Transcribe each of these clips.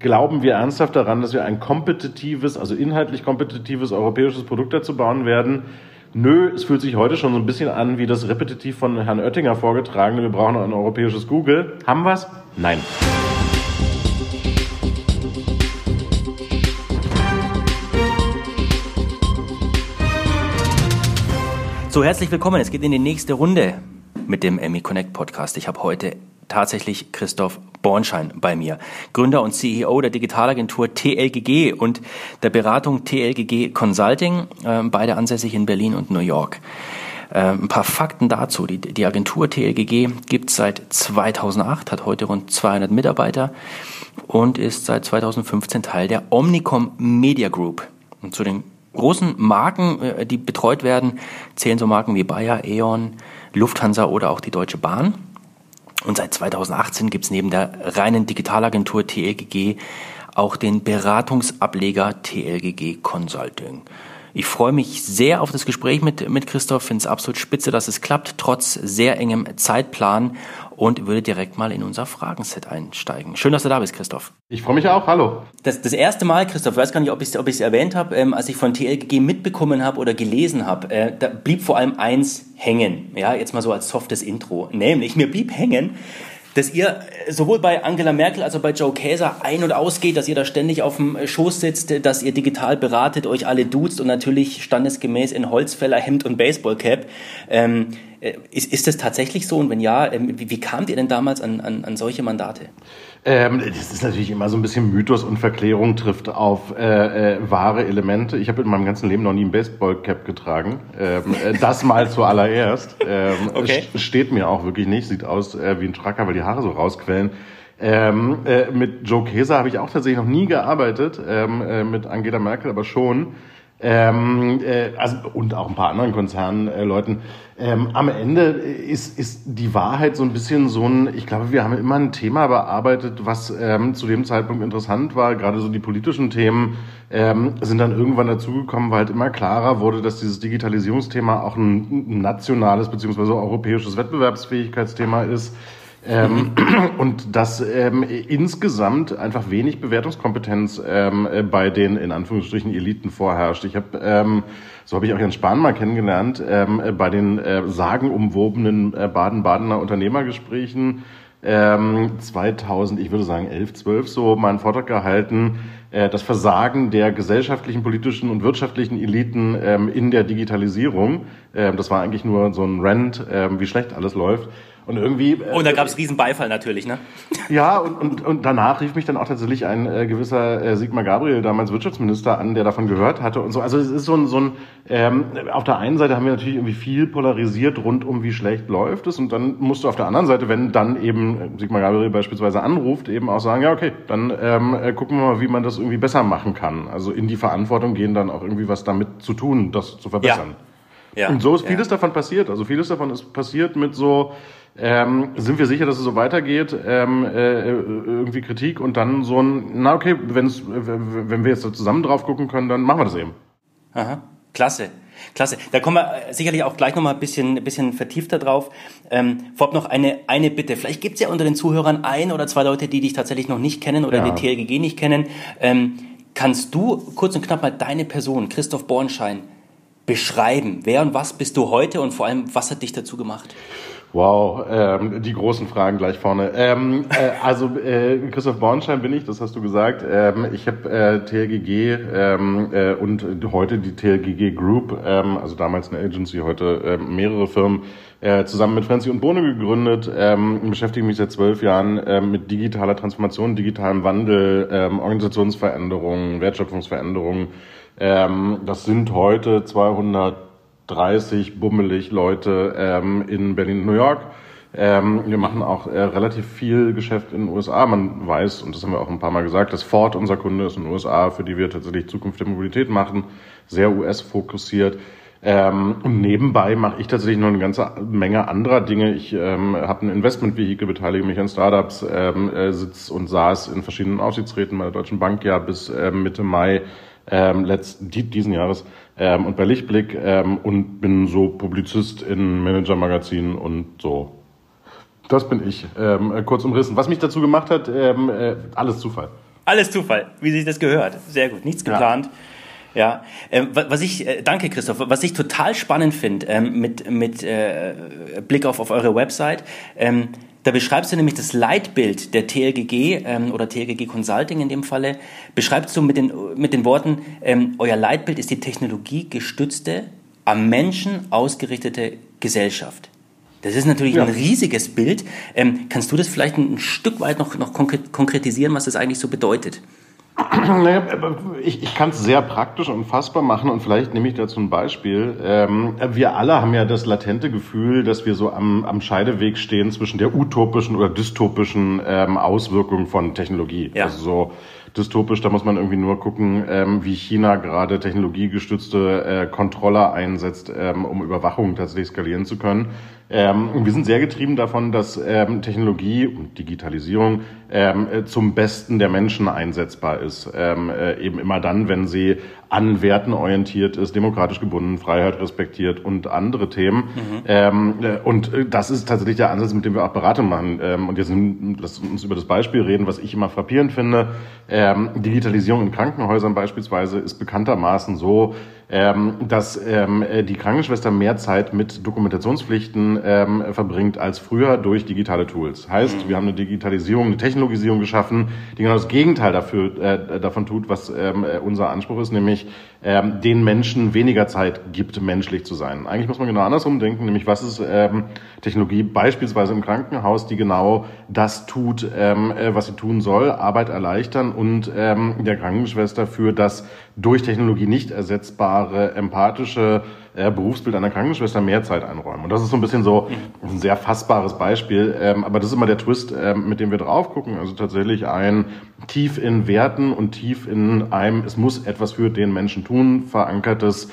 Glauben wir ernsthaft daran, dass wir ein kompetitives, also inhaltlich kompetitives europäisches Produkt dazu bauen werden? Nö, es fühlt sich heute schon so ein bisschen an wie das repetitiv von Herrn Oettinger vorgetragene, wir brauchen ein europäisches Google. Haben wir's? Nein. So, herzlich willkommen. Es geht in die nächste Runde mit dem Emmy Connect Podcast. Ich habe heute tatsächlich Christoph Bornschein bei mir, Gründer und CEO der Digitalagentur TLGG und der Beratung TLGG Consulting, äh, beide ansässig in Berlin und New York. Äh, ein paar Fakten dazu. Die, die Agentur TLGG gibt es seit 2008, hat heute rund 200 Mitarbeiter und ist seit 2015 Teil der Omnicom Media Group. Und zu den großen Marken, äh, die betreut werden, zählen so Marken wie Bayer, E.ON, Lufthansa oder auch die Deutsche Bahn. Und seit 2018 gibt es neben der reinen Digitalagentur TLGG auch den Beratungsableger TLGG Consulting. Ich freue mich sehr auf das Gespräch mit, mit Christoph, finde es absolut spitze, dass es klappt, trotz sehr engem Zeitplan und würde direkt mal in unser Fragenset einsteigen. Schön, dass du da bist, Christoph. Ich freue mich auch, hallo. Das, das erste Mal, Christoph, ich weiß gar nicht, ob ich es ob erwähnt habe, ähm, als ich von TLGG mitbekommen habe oder gelesen habe, äh, da blieb vor allem eins hängen. Ja, jetzt mal so als softes Intro. Nämlich, mir blieb hängen, dass ihr sowohl bei Angela Merkel als auch bei Joe Käser ein- und ausgeht, dass ihr da ständig auf dem Schoß sitzt, dass ihr digital beratet, euch alle duzt und natürlich standesgemäß in Holzfäller, Hemd und Baseballcap. Ähm, äh, ist, ist das tatsächlich so? Und wenn ja, ähm, wie, wie kamt ihr denn damals an, an, an solche Mandate? Ähm, das ist natürlich immer so ein bisschen Mythos und Verklärung trifft auf äh, äh, wahre Elemente. Ich habe in meinem ganzen Leben noch nie ein Baseballcap getragen. Ähm, äh, das mal zuallererst. Ähm, okay. Steht mir auch wirklich nicht. Sieht aus äh, wie ein Tracker, weil die Haare so rausquellen. Ähm, äh, mit Joe Keser habe ich auch tatsächlich noch nie gearbeitet, ähm, äh, mit Angela Merkel aber schon. Ähm, äh, also, und auch ein paar anderen Konzernleuten. Äh, ähm, am Ende ist, ist die Wahrheit so ein bisschen so ein, ich glaube, wir haben immer ein Thema bearbeitet, was ähm, zu dem Zeitpunkt interessant war. Gerade so die politischen Themen ähm, sind dann irgendwann dazugekommen, weil halt immer klarer wurde, dass dieses Digitalisierungsthema auch ein nationales beziehungsweise europäisches Wettbewerbsfähigkeitsthema ist. Ähm, und dass ähm, insgesamt einfach wenig Bewertungskompetenz ähm, äh, bei den in Anführungsstrichen Eliten vorherrscht. Ich habe, ähm, so habe ich auch Jens Spahn mal kennengelernt, ähm, äh, bei den äh, sagenumwobenen äh, Baden-Badener Unternehmergesprächen ähm, 2000, ich würde sagen 11, 12 so, meinen Vortrag gehalten, äh, das Versagen der gesellschaftlichen, politischen und wirtschaftlichen Eliten ähm, in der Digitalisierung. Ähm, das war eigentlich nur so ein Rant, ähm, wie schlecht alles läuft. Und irgendwie. Äh, und da gab es riesen Beifall natürlich, ne? Ja, und, und, und danach rief mich dann auch tatsächlich ein äh, gewisser äh, Sigmar Gabriel, damals Wirtschaftsminister, an, der davon gehört hatte und so. Also es ist so ein, so ein ähm, auf der einen Seite haben wir natürlich irgendwie viel polarisiert rund um, wie schlecht läuft es. Und dann musst du auf der anderen Seite, wenn dann eben äh, Sigmar Gabriel beispielsweise anruft, eben auch sagen, ja, okay, dann ähm, äh, gucken wir mal, wie man das irgendwie besser machen kann. Also in die Verantwortung gehen, dann auch irgendwie was damit zu tun, das zu verbessern. Ja. Ja. Und so ist vieles ja. davon passiert. Also vieles davon ist passiert mit so ähm, sind wir sicher, dass es so weitergeht? Ähm, äh, irgendwie Kritik und dann so ein, na okay, wenn's, wenn wir jetzt da zusammen drauf gucken können, dann machen wir das eben. Aha, klasse. Klasse. Da kommen wir äh, sicherlich auch gleich nochmal ein bisschen, ein bisschen vertiefter drauf. Ähm, vorab noch eine, eine Bitte. Vielleicht gibt es ja unter den Zuhörern ein oder zwei Leute, die dich tatsächlich noch nicht kennen oder ja. die TLGG nicht kennen. Ähm, kannst du kurz und knapp mal deine Person, Christoph Bornschein, beschreiben? Wer und was bist du heute und vor allem, was hat dich dazu gemacht? Wow, ähm, die großen Fragen gleich vorne. Ähm, äh, also äh, Christoph Bornstein bin ich, das hast du gesagt. Ähm, ich habe äh, TLGG ähm, äh, und heute die TLGG Group, ähm, also damals eine Agency, heute äh, mehrere Firmen, äh, zusammen mit Franzi und Bohne gegründet. Ähm, beschäftige mich seit zwölf Jahren äh, mit digitaler Transformation, digitalem Wandel, ähm, Organisationsveränderungen, Wertschöpfungsveränderungen. Ähm, das sind heute 200 30 bummelig Leute ähm, in Berlin New York. Ähm, wir machen auch äh, relativ viel Geschäft in den USA. Man weiß, und das haben wir auch ein paar Mal gesagt, dass Ford unser Kunde ist in den USA, für die wir tatsächlich Zukunft der Mobilität machen, sehr US-fokussiert. Ähm, und nebenbei mache ich tatsächlich noch eine ganze Menge anderer Dinge. Ich ähm, habe ein Investmentvehikel, beteilige mich an Startups, ähm, äh, sitz und saß in verschiedenen Aufsichtsräten bei der Deutschen Bank ja bis äh, Mitte Mai ähm, letzten, diesen Jahres ähm, und bei Lichtblick ähm, und bin so Publizist in Manager-Magazinen und so. Das bin ich, ähm, kurz umrissen. Was mich dazu gemacht hat, ähm, äh, alles Zufall. Alles Zufall, wie sich das gehört. Sehr gut, nichts geplant. Ja. Ja, ähm, was ich, äh, danke Christoph, was ich total spannend finde ähm, mit, mit äh, Blick auf, auf eure Website, ähm, da beschreibst du nämlich das Leitbild der TLGG ähm, oder TLGG Consulting in dem Falle, beschreibst du mit den, mit den Worten, ähm, euer Leitbild ist die technologiegestützte, am Menschen ausgerichtete Gesellschaft. Das ist natürlich ja. ein riesiges Bild. Ähm, kannst du das vielleicht ein, ein Stück weit noch, noch konkretisieren, was das eigentlich so bedeutet? Ich, ich kann es sehr praktisch und fassbar machen und vielleicht nehme ich dazu ein Beispiel. Ähm, wir alle haben ja das latente Gefühl, dass wir so am, am Scheideweg stehen zwischen der utopischen oder dystopischen ähm, Auswirkung von Technologie. Ja. Also so dystopisch, da muss man irgendwie nur gucken, ähm, wie China gerade technologiegestützte äh, Controller einsetzt, ähm, um Überwachung tatsächlich skalieren zu können. Ähm, wir sind sehr getrieben davon, dass ähm, Technologie und Digitalisierung ähm, äh, zum Besten der Menschen einsetzbar ist. Ähm, äh, eben immer dann, wenn sie an Werten orientiert ist, demokratisch gebunden, Freiheit respektiert und andere Themen. Mhm. Ähm, äh, und äh, das ist tatsächlich der Ansatz, mit dem wir auch Beratung machen. Ähm, und jetzt lass uns über das Beispiel reden, was ich immer frappierend finde. Ähm, Digitalisierung in Krankenhäusern beispielsweise ist bekanntermaßen so, ähm, dass ähm, die Krankenschwester mehr Zeit mit Dokumentationspflichten ähm, verbringt als früher durch digitale Tools. Heißt, mhm. wir haben eine Digitalisierung, eine Technologisierung geschaffen, die genau das Gegenteil dafür, äh, davon tut, was unser Anspruch ist, nämlich ähm, den Menschen weniger Zeit gibt, menschlich zu sein. Eigentlich muss man genau andersrum denken, nämlich was ist ähm, Technologie beispielsweise im Krankenhaus, die genau das tut, ähm, äh, was sie tun soll, Arbeit erleichtern und ähm, der Krankenschwester für das durch Technologie nicht ersetzbare empathische äh, Berufsbild einer Krankenschwester mehr Zeit einräumen. Und das ist so ein bisschen so ein sehr fassbares Beispiel. Ähm, aber das ist immer der Twist, ähm, mit dem wir drauf gucken. Also tatsächlich ein tief in Werten und tief in einem, es muss etwas für den Menschen tun, verankertes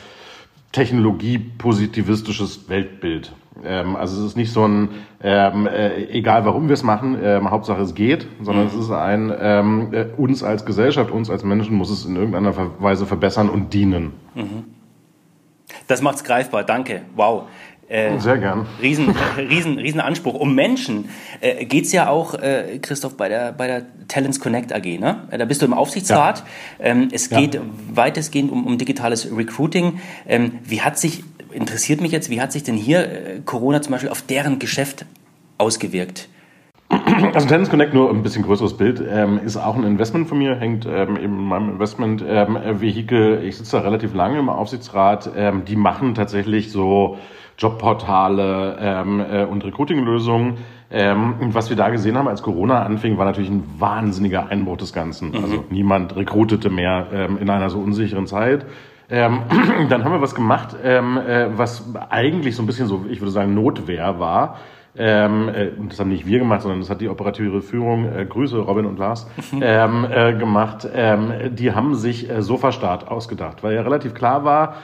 technologiepositivistisches Weltbild. Ähm, also es ist nicht so ein, ähm, äh, egal warum wir es machen, ähm, Hauptsache es geht, sondern mhm. es ist ein, ähm, äh, uns als Gesellschaft, uns als Menschen muss es in irgendeiner Weise verbessern und dienen. Mhm. Das macht's greifbar, danke. Wow. Äh, Sehr gern. Riesen, äh, riesen, riesen Anspruch. Um Menschen äh, geht's ja auch, äh, Christoph, bei der, bei der Talents Connect AG. Ne? Da bist du im Aufsichtsrat. Ja. Ähm, es geht ja. weitestgehend um, um digitales Recruiting. Ähm, wie hat sich, interessiert mich jetzt, wie hat sich denn hier äh, Corona zum Beispiel auf deren Geschäft ausgewirkt? Also Tennis Connect, nur ein bisschen größeres Bild, ähm, ist auch ein Investment von mir, hängt ähm, in meinem Investment-Vehikel. Ähm, ich sitze da relativ lange im Aufsichtsrat. Ähm, die machen tatsächlich so Jobportale ähm, äh, und Recruiting-Lösungen. Ähm, und was wir da gesehen haben, als Corona anfing, war natürlich ein wahnsinniger Einbruch des Ganzen. Mhm. Also niemand rekrutete mehr ähm, in einer so unsicheren Zeit. Ähm, dann haben wir was gemacht, ähm, äh, was eigentlich so ein bisschen so, ich würde sagen, Notwehr war. Ähm, äh, das haben nicht wir gemacht, sondern das hat die operative Führung, äh, Grüße Robin und Lars, ähm, äh, gemacht. Ähm, die haben sich äh, Sofastart ausgedacht, weil ja relativ klar war,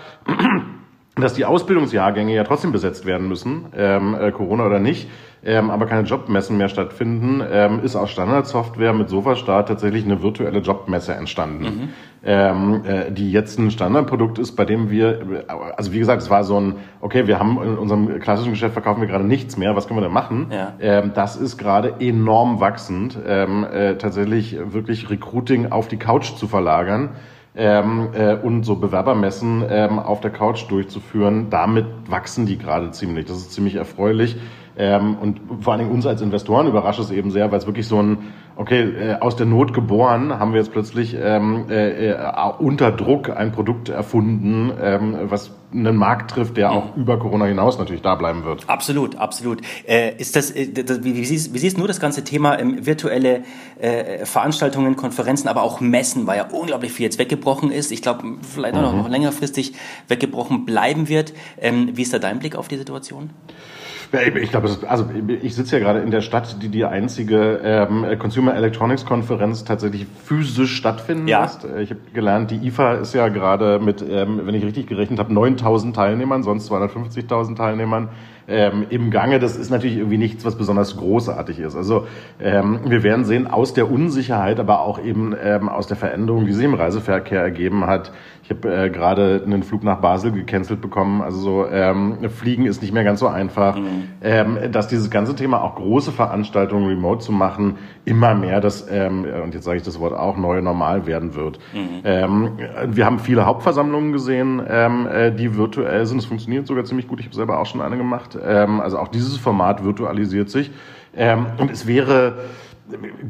dass die Ausbildungsjahrgänge ja trotzdem besetzt werden müssen, ähm, äh, Corona oder nicht, ähm, aber keine Jobmessen mehr stattfinden, ähm, ist aus Standardsoftware mit Sofastart tatsächlich eine virtuelle Jobmesse entstanden, mhm. ähm, äh, die jetzt ein Standardprodukt ist, bei dem wir, also wie gesagt, es war so ein, okay, wir haben in unserem klassischen Geschäft verkaufen wir gerade nichts mehr, was können wir denn machen? Ja. Ähm, das ist gerade enorm wachsend, ähm, äh, tatsächlich wirklich Recruiting auf die Couch zu verlagern ähm, äh, und so Bewerbermessen ähm, auf der Couch durchzuführen. Damit wachsen die gerade ziemlich. Das ist ziemlich erfreulich. Ähm, und vor allen Dingen uns als Investoren überrascht es eben sehr, weil es wirklich so ein, okay, äh, aus der Not geboren, haben wir jetzt plötzlich ähm, äh, äh, unter Druck ein Produkt erfunden, ähm, was einen Markt trifft, der auch über Corona hinaus natürlich da bleiben wird. Absolut, absolut. Äh, ist das, äh, das wie, wie, siehst, wie siehst du das ganze Thema ähm, virtuelle äh, Veranstaltungen, Konferenzen, aber auch Messen, weil ja unglaublich viel jetzt weggebrochen ist. Ich glaube, vielleicht mhm. noch längerfristig weggebrochen bleiben wird. Ähm, wie ist da dein Blick auf die Situation? Ich glaube, also ich sitze ja gerade in der Stadt, die die einzige ähm, Consumer Electronics Konferenz tatsächlich physisch stattfinden ja. lässt. Ich habe gelernt, die IFA ist ja gerade mit, ähm, wenn ich richtig gerechnet habe, 9.000 Teilnehmern, sonst 250.000 Teilnehmern ähm, im Gange. Das ist natürlich irgendwie nichts, was besonders großartig ist. Also ähm, wir werden sehen, aus der Unsicherheit, aber auch eben ähm, aus der Veränderung, die sich im Reiseverkehr ergeben hat. Ich habe äh, gerade einen Flug nach Basel gecancelt bekommen. Also so ähm, Fliegen ist nicht mehr ganz so einfach. Mhm. Ähm, dass dieses ganze Thema auch große Veranstaltungen remote zu machen, immer mehr das, ähm, und jetzt sage ich das Wort auch, neue Normal werden wird. Mhm. Ähm, wir haben viele Hauptversammlungen gesehen, ähm, äh, die virtuell sind. Es funktioniert sogar ziemlich gut. Ich habe selber auch schon eine gemacht. Ähm, also auch dieses Format virtualisiert sich. Ähm, und es wäre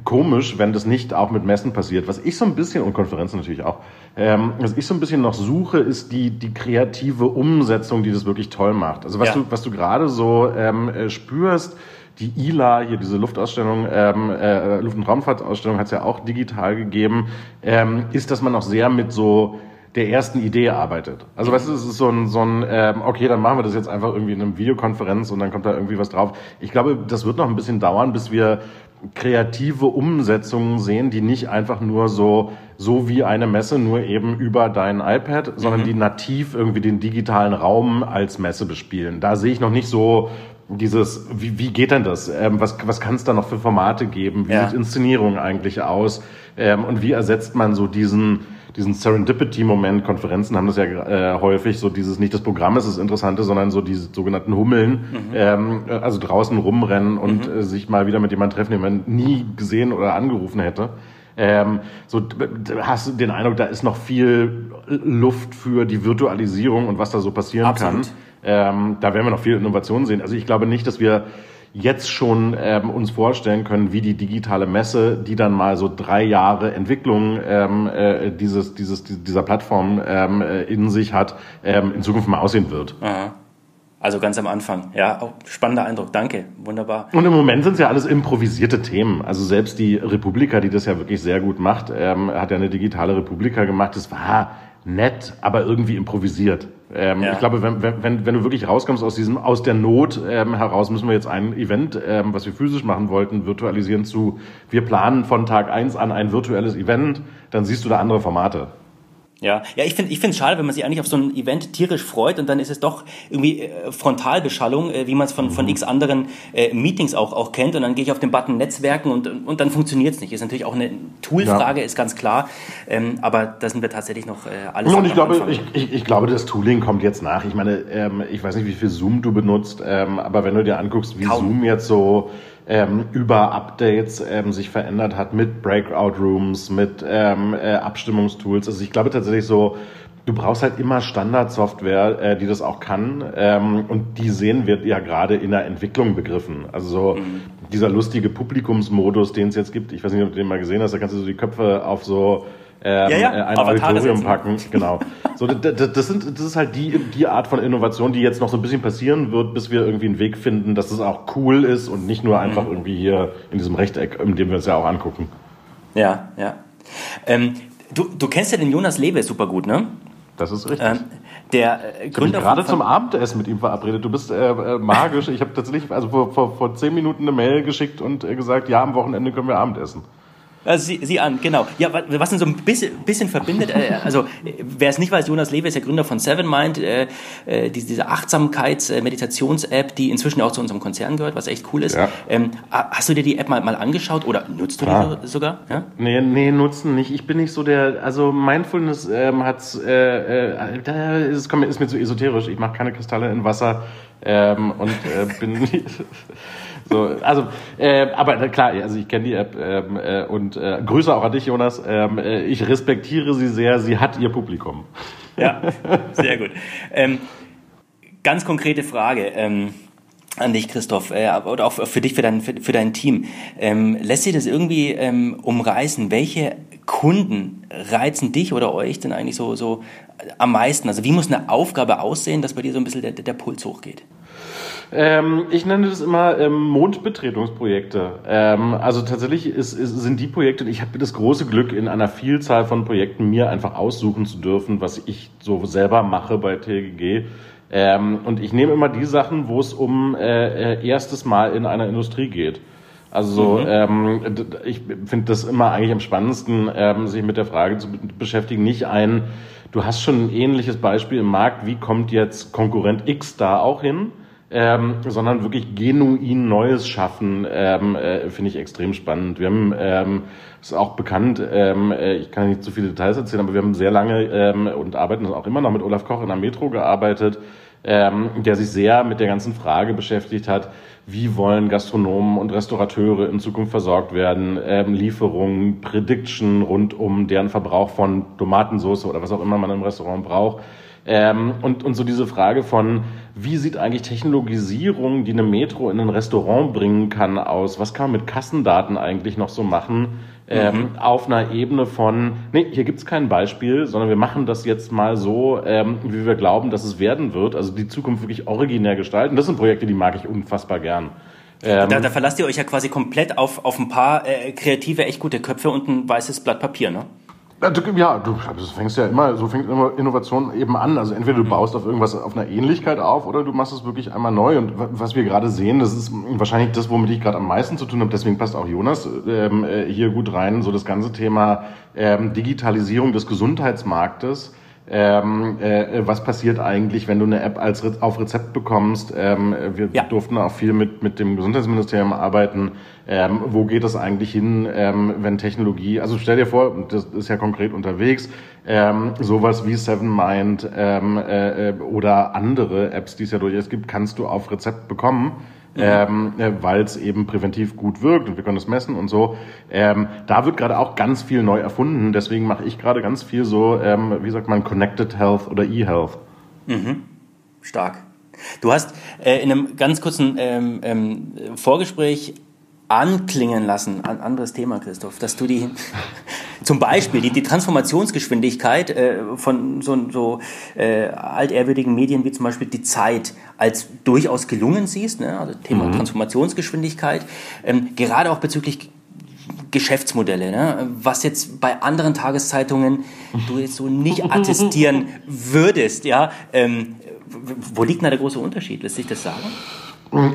komisch, wenn das nicht auch mit Messen passiert. Was ich so ein bisschen, und Konferenzen natürlich auch, ähm, was ich so ein bisschen noch suche, ist die, die kreative Umsetzung, die das wirklich toll macht. Also was ja. du, was du gerade so ähm, äh, spürst, die ILA, hier diese Luftausstellung, ähm, äh, Luft- und Raumfahrtausstellung hat es ja auch digital gegeben, ähm, ist, dass man noch sehr mit so der ersten Idee arbeitet. Also weißt du, es ist so ein, so ein ähm, okay, dann machen wir das jetzt einfach irgendwie in einer Videokonferenz und dann kommt da irgendwie was drauf. Ich glaube, das wird noch ein bisschen dauern, bis wir kreative Umsetzungen sehen, die nicht einfach nur so, so wie eine Messe, nur eben über dein iPad, sondern mhm. die nativ irgendwie den digitalen Raum als Messe bespielen. Da sehe ich noch nicht so dieses, wie, wie geht denn das? Ähm, was was kann es da noch für Formate geben? Wie ja. sieht Inszenierung eigentlich aus? Ähm, und wie ersetzt man so diesen, diesen Serendipity-Moment, Konferenzen haben das ja äh, häufig, so dieses, nicht das Programm ist das Interessante, sondern so diese sogenannten Hummeln, mhm. ähm, also draußen rumrennen und mhm. äh, sich mal wieder mit jemandem treffen, den man nie gesehen oder angerufen hätte. Ähm, so hast du den Eindruck, da ist noch viel Luft für die Virtualisierung und was da so passieren Absolut. kann. Ähm, da werden wir noch viel Innovation sehen. Also ich glaube nicht, dass wir jetzt schon ähm, uns vorstellen können, wie die digitale Messe, die dann mal so drei Jahre Entwicklung ähm, äh, dieses, dieses, dieser Plattform ähm, äh, in sich hat, ähm, in Zukunft mal aussehen wird. Aha. Also ganz am Anfang. Ja, auch spannender Eindruck. Danke. Wunderbar. Und im Moment sind es ja alles improvisierte Themen. Also selbst die Republika, die das ja wirklich sehr gut macht, ähm, hat ja eine digitale Republika gemacht. Das war nett, aber irgendwie improvisiert. Ähm, ja. Ich glaube, wenn, wenn, wenn du wirklich rauskommst aus diesem, aus der Not ähm, heraus, müssen wir jetzt ein Event, ähm, was wir physisch machen wollten, virtualisieren zu, wir planen von Tag eins an ein virtuelles Event, dann siehst du da andere Formate. Ja, ja, ich finde, ich finde es schade, wenn man sich eigentlich auf so ein Event tierisch freut und dann ist es doch irgendwie äh, Frontalbeschallung, äh, wie man es von, von x anderen äh, Meetings auch, auch kennt. Und dann gehe ich auf den Button Netzwerken und, und dann funktioniert es nicht. Ist natürlich auch eine Toolfrage, ja. ist ganz klar. Ähm, aber da sind wir tatsächlich noch äh, alles. Und ich glaube, ich, ich, ich, glaube, das Tooling kommt jetzt nach. Ich meine, ähm, ich weiß nicht, wie viel Zoom du benutzt, ähm, aber wenn du dir anguckst, wie Kaum. Zoom jetzt so ähm, über Updates ähm, sich verändert hat mit Breakout Rooms, mit ähm, äh, Abstimmungstools. Also ich glaube tatsächlich so, du brauchst halt immer Standardsoftware, äh, die das auch kann. Ähm, und die sehen wir ja gerade in der Entwicklung begriffen. Also so mhm. dieser lustige Publikumsmodus, den es jetzt gibt. Ich weiß nicht, ob du den mal gesehen hast. Da kannst du so die Köpfe auf so ähm, ja, ja. Äh, ein Auditorium packen. Genau. So, das, das, sind, das ist halt die, die Art von Innovation, die jetzt noch so ein bisschen passieren wird, bis wir irgendwie einen Weg finden, dass es auch cool ist und nicht nur einfach mhm. irgendwie hier in diesem Rechteck, in dem wir es ja auch angucken. Ja, ja. Ähm, du, du kennst ja den Jonas Lewe super gut, ne? Das ist richtig. Ähm, der äh, Gründer ich gerade zum Abendessen mit ihm verabredet. Du bist äh, äh, magisch. Ich habe tatsächlich also vor, vor, vor zehn Minuten eine Mail geschickt und gesagt, ja, am Wochenende können wir Abendessen. Also sie, sie an, genau. Ja, was uns so ein bisschen, bisschen verbindet, äh, also wer es nicht weiß, Jonas Lewe ist der Gründer von Seven Mind, äh, äh, diese, diese Achtsamkeits-Meditations-App, die inzwischen auch zu unserem Konzern gehört, was echt cool ist. Ja. Ähm, hast du dir die App mal, mal angeschaut oder nutzt du Klar. die sogar? Ja? Nee, nee, nutzen nicht. Ich bin nicht so der, also Mindfulness ähm, hat's, äh, äh, da ist, ist mir zu esoterisch. Ich mache keine Kristalle in Wasser ähm, und äh, bin So, also, äh, aber klar, also ich kenne die App ähm, äh, und äh, Grüße auch an dich, Jonas. Ähm, äh, ich respektiere sie sehr. Sie hat ihr Publikum. Ja, sehr gut. Ähm, ganz konkrete Frage. Ähm, an dich, Christoph, äh, oder auch für dich, für dein, für, für dein Team. Ähm, lässt sich das irgendwie ähm, umreißen? Welche Kunden reizen dich oder euch denn eigentlich so, so am meisten? Also wie muss eine Aufgabe aussehen, dass bei dir so ein bisschen der, der Puls hochgeht? Ähm, ich nenne das immer ähm, Mondbetretungsprojekte. Ähm, also tatsächlich ist, ist, sind die Projekte, ich habe das große Glück, in einer Vielzahl von Projekten mir einfach aussuchen zu dürfen, was ich so selber mache bei TGG. Ähm, und ich nehme immer die Sachen, wo es um äh, äh, erstes Mal in einer Industrie geht. Also mhm. ähm, ich finde das immer eigentlich am spannendsten, ähm, sich mit der Frage zu beschäftigen. Nicht ein, du hast schon ein ähnliches Beispiel im Markt, wie kommt jetzt Konkurrent X da auch hin? Ähm, sondern wirklich genuin Neues schaffen, ähm, äh, finde ich extrem spannend. Wir haben, ähm, ist auch bekannt, ähm, äh, ich kann nicht zu viele Details erzählen, aber wir haben sehr lange ähm, und arbeiten auch immer noch mit Olaf Koch in der Metro gearbeitet, ähm, der sich sehr mit der ganzen Frage beschäftigt hat, wie wollen Gastronomen und Restaurateure in Zukunft versorgt werden, ähm, Lieferungen, Prediction rund um deren Verbrauch von Tomatensauce oder was auch immer man im Restaurant braucht. Ähm, und, und so diese Frage von, wie sieht eigentlich Technologisierung, die eine Metro in ein Restaurant bringen kann, aus? Was kann man mit Kassendaten eigentlich noch so machen? Ähm, mhm. auf einer Ebene von, nee, hier gibt's kein Beispiel, sondern wir machen das jetzt mal so, ähm, wie wir glauben, dass es werden wird. Also die Zukunft wirklich originär gestalten. Das sind Projekte, die mag ich unfassbar gern. Ähm, da, da verlasst ihr euch ja quasi komplett auf, auf ein paar äh, kreative, echt gute Köpfe und ein weißes Blatt Papier, ne? Ja, du das fängst ja immer, so fängt immer Innovation eben an. Also entweder du mhm. baust auf irgendwas auf einer Ähnlichkeit auf oder du machst es wirklich einmal neu. Und was wir gerade sehen, das ist wahrscheinlich das, womit ich gerade am meisten zu tun habe. Deswegen passt auch Jonas ähm, äh, hier gut rein. So das ganze Thema ähm, Digitalisierung des Gesundheitsmarktes ähm, äh, was passiert eigentlich, wenn du eine App als Re auf Rezept bekommst. Ähm, wir ja. durften auch viel mit, mit dem Gesundheitsministerium arbeiten. Ähm, wo geht es eigentlich hin, ähm, wenn Technologie, also stell dir vor, das ist ja konkret unterwegs, ähm, sowas wie Seven Mind ähm, äh, äh oder andere Apps, die es ja durchaus gibt, kannst du auf Rezept bekommen ähm, äh, weil es eben präventiv gut wirkt und wir können es messen und so. Ähm, da wird gerade auch ganz viel neu erfunden. Deswegen mache ich gerade ganz viel so, ähm, wie sagt man, Connected Health oder E-Health. Mhm. Stark. Du hast äh, in einem ganz kurzen ähm, ähm, Vorgespräch anklingen lassen, ein anderes Thema, Christoph, dass du die, zum Beispiel die, die Transformationsgeschwindigkeit äh, von so, so äh, altehrwürdigen Medien wie zum Beispiel die Zeit als durchaus gelungen siehst, ne? also Thema mhm. Transformationsgeschwindigkeit, ähm, gerade auch bezüglich Geschäftsmodelle, ne? was jetzt bei anderen Tageszeitungen du jetzt so nicht attestieren würdest, ja, ähm, wo liegt da der große Unterschied? Lässt sich das sagen?